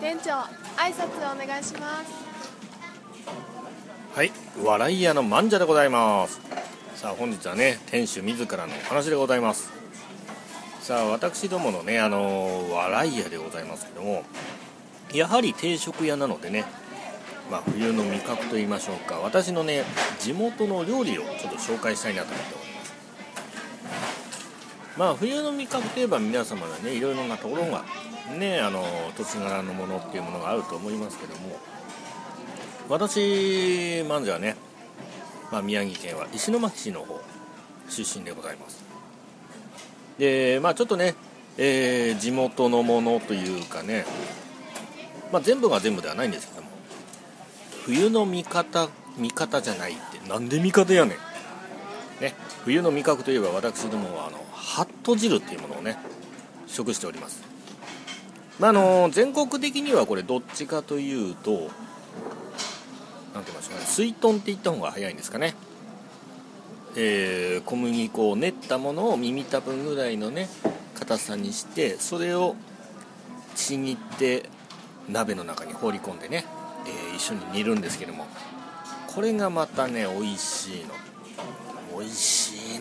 店長挨拶お願いします。はい笑い屋のまんじゃでございます。さあ本日はね店主自らのお話でございます。さあ私どものねあの笑い屋でございますけどもやはり定食屋なのでねまあ、冬の味覚と言いましょうか私のね地元の料理をちょっと紹介したいなと思っております。まあ冬の味覚といえば皆様がねいろいろなところがねあの土地柄のものっていうものがあると思いますけども私まずはね、まあ、宮城県は石巻市の方出身でございます。でまあちょっとね、えー、地元のものというかねまあ、全部が全部ではないんですけども冬の味方味方じゃないってなんで味方やねん。ね冬の味覚といえば私どもはあのハット汁っていうものをね食しております。まああの全国的にはこれどっちかというと何て言いましょうかね水豚って言った方が早いんですかね。えー、小麦粉を練ったものを耳たぶぐらいのね硬さにしてそれをちぎって鍋の中に放り込んでね、えー、一緒に煮るんですけどもこれがまたね美味しいの。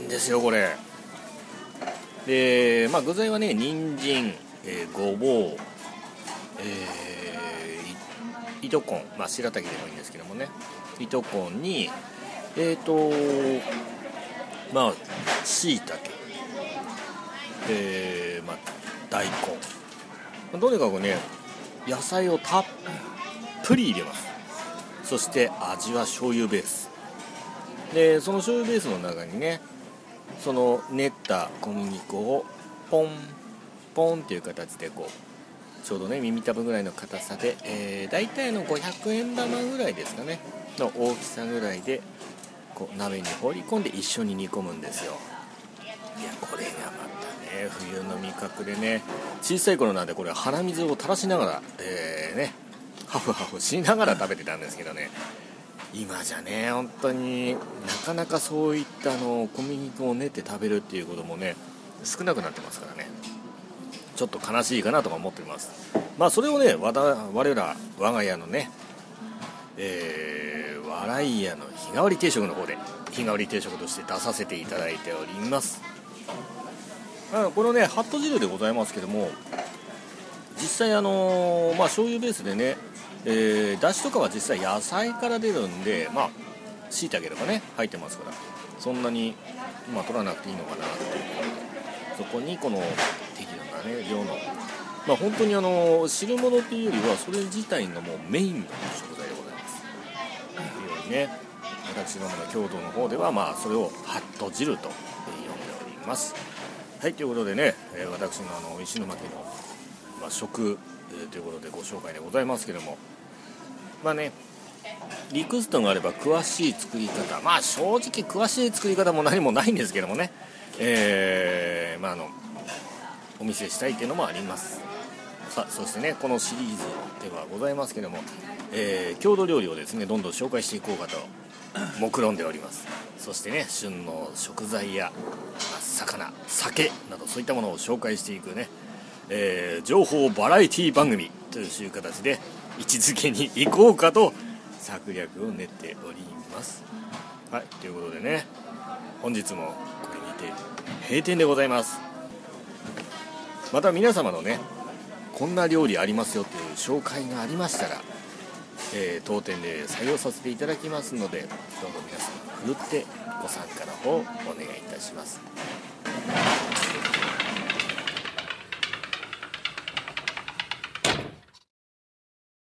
ですよこれ。でまあ具材はね人参、えー、ごぼう、えー、糸こんまあ白滝でもいいんですけどもね。糸こんにえっ、ー、とまあしいたけ。えー、まあ大根。とにかくね野菜をたっぷり入れます。そして味は醤油ベース。でその醤油ベースの中にねその練った小麦粉をポンポンっていう形でこうちょうどね耳たぶぐらいの硬さで、えー、大体の500円玉ぐらいですかね。の大きさぐらいでこう鍋に放り込んで一緒に煮込むんですよ。いやこれがまたね冬の味覚でね小さい頃なんでこれ鼻水を垂らしながら、えー、ねハフハフしながら食べてたんですけどね。今じゃね本当になかなかそういったあの小麦粉を練って食べるっていうこともね少なくなってますからね。ちょっと悲しいかなとか思っています。まあそれをね我ら我が家のねえー、笑い屋の日替わり定食の方で日替わり定食として出させていただいております。このねハット汁でございますけども実際あのー、まあ醤油ベースでねえー、だしとかは実際野菜から出るんでまあしいたけとかね入ってますからそんなに、まあ、取らなくていいのかなっていう。ところでそこにこの適度なね量のまあ本当にあの汁物っていうよりはそれ自体がもうメインの食材でございます。というようにね私どもの京都の方ではまあそれをハット汁と呼んでおります。はいということでね、え私のあの石巻の、まあ、食、ということでご紹介でございますけども。まあね。リクエストがあれば詳しい作り方。まあ正直詳しい作り方も何もないんですけどもね。えー、まああのお見せしたいっていうのもあります。さあそしてねこのシリーズではございますけども、えー、郷土料理をですねどんどん紹介していこうかと目論んでおります。そしてね旬の食材や魚酒などそういったものを紹介していくね、えー、情報バラエティ番組という形で位置づけに行こうかと策略を練っております。はいということでね本日もこれにて閉店でございます。また皆様のねこんな料理ありますよという紹介がありましたら、えー、当店で採用させていただきますのでどうぞ皆様ふるってご参加の方お願いいたします。